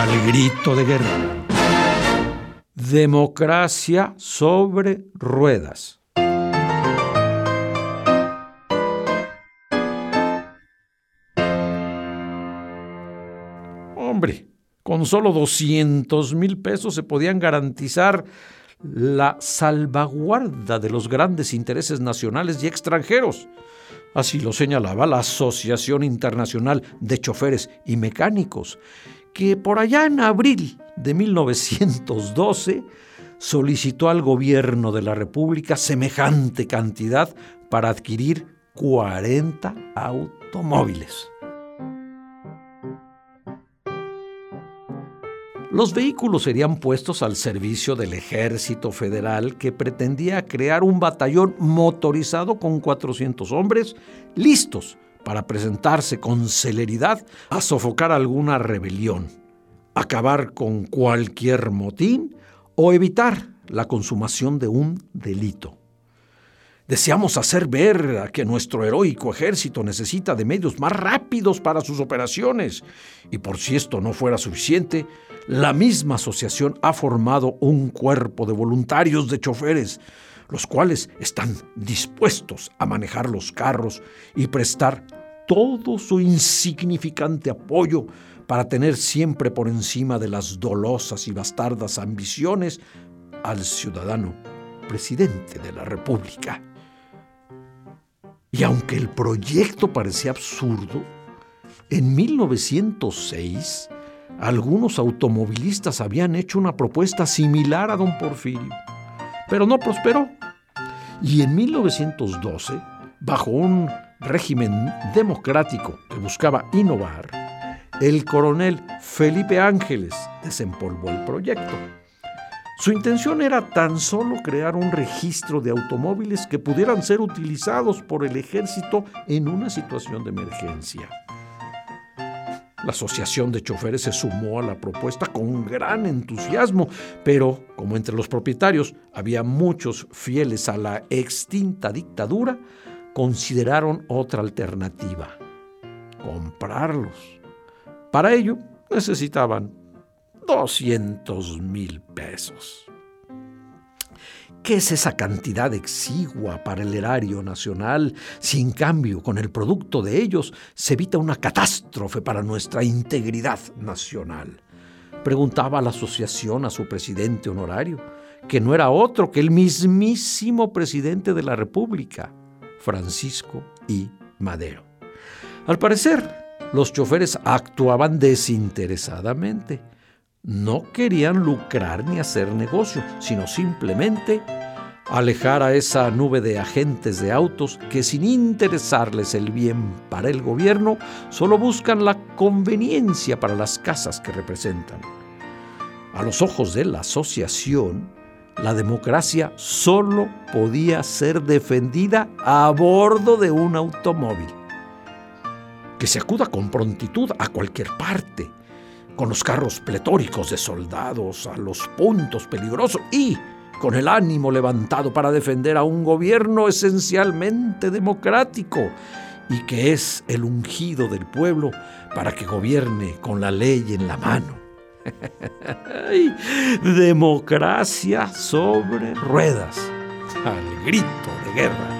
Al grito de guerra. Democracia sobre ruedas. Hombre, con solo 200 mil pesos se podían garantizar la salvaguarda de los grandes intereses nacionales y extranjeros. Así lo señalaba la Asociación Internacional de Choferes y Mecánicos, que por allá en abril de 1912 solicitó al gobierno de la República semejante cantidad para adquirir 40 automóviles. Los vehículos serían puestos al servicio del ejército federal que pretendía crear un batallón motorizado con 400 hombres listos para presentarse con celeridad a sofocar alguna rebelión, acabar con cualquier motín o evitar la consumación de un delito. Deseamos hacer ver que nuestro heroico ejército necesita de medios más rápidos para sus operaciones. Y por si esto no fuera suficiente, la misma asociación ha formado un cuerpo de voluntarios de choferes, los cuales están dispuestos a manejar los carros y prestar todo su insignificante apoyo para tener siempre por encima de las dolosas y bastardas ambiciones al ciudadano presidente de la República. Y aunque el proyecto parecía absurdo, en 1906 algunos automovilistas habían hecho una propuesta similar a don Porfirio, pero no prosperó. Y en 1912, bajo un régimen democrático que buscaba innovar, el coronel Felipe Ángeles desempolvó el proyecto. Su intención era tan solo crear un registro de automóviles que pudieran ser utilizados por el ejército en una situación de emergencia. La Asociación de Choferes se sumó a la propuesta con gran entusiasmo, pero como entre los propietarios había muchos fieles a la extinta dictadura, consideraron otra alternativa, comprarlos. Para ello necesitaban 200 mil pesos. ¿Qué es esa cantidad exigua para el erario nacional si en cambio con el producto de ellos se evita una catástrofe para nuestra integridad nacional? Preguntaba la asociación a su presidente honorario, que no era otro que el mismísimo presidente de la República, Francisco I. Madero. Al parecer, los choferes actuaban desinteresadamente no querían lucrar ni hacer negocio, sino simplemente alejar a esa nube de agentes de autos que sin interesarles el bien para el gobierno, solo buscan la conveniencia para las casas que representan. A los ojos de la asociación, la democracia solo podía ser defendida a bordo de un automóvil. Que se acuda con prontitud a cualquier parte, con los carros pletóricos de soldados a los puntos peligrosos y con el ánimo levantado para defender a un gobierno esencialmente democrático y que es el ungido del pueblo para que gobierne con la ley en la mano. Democracia sobre ruedas, al grito de guerra.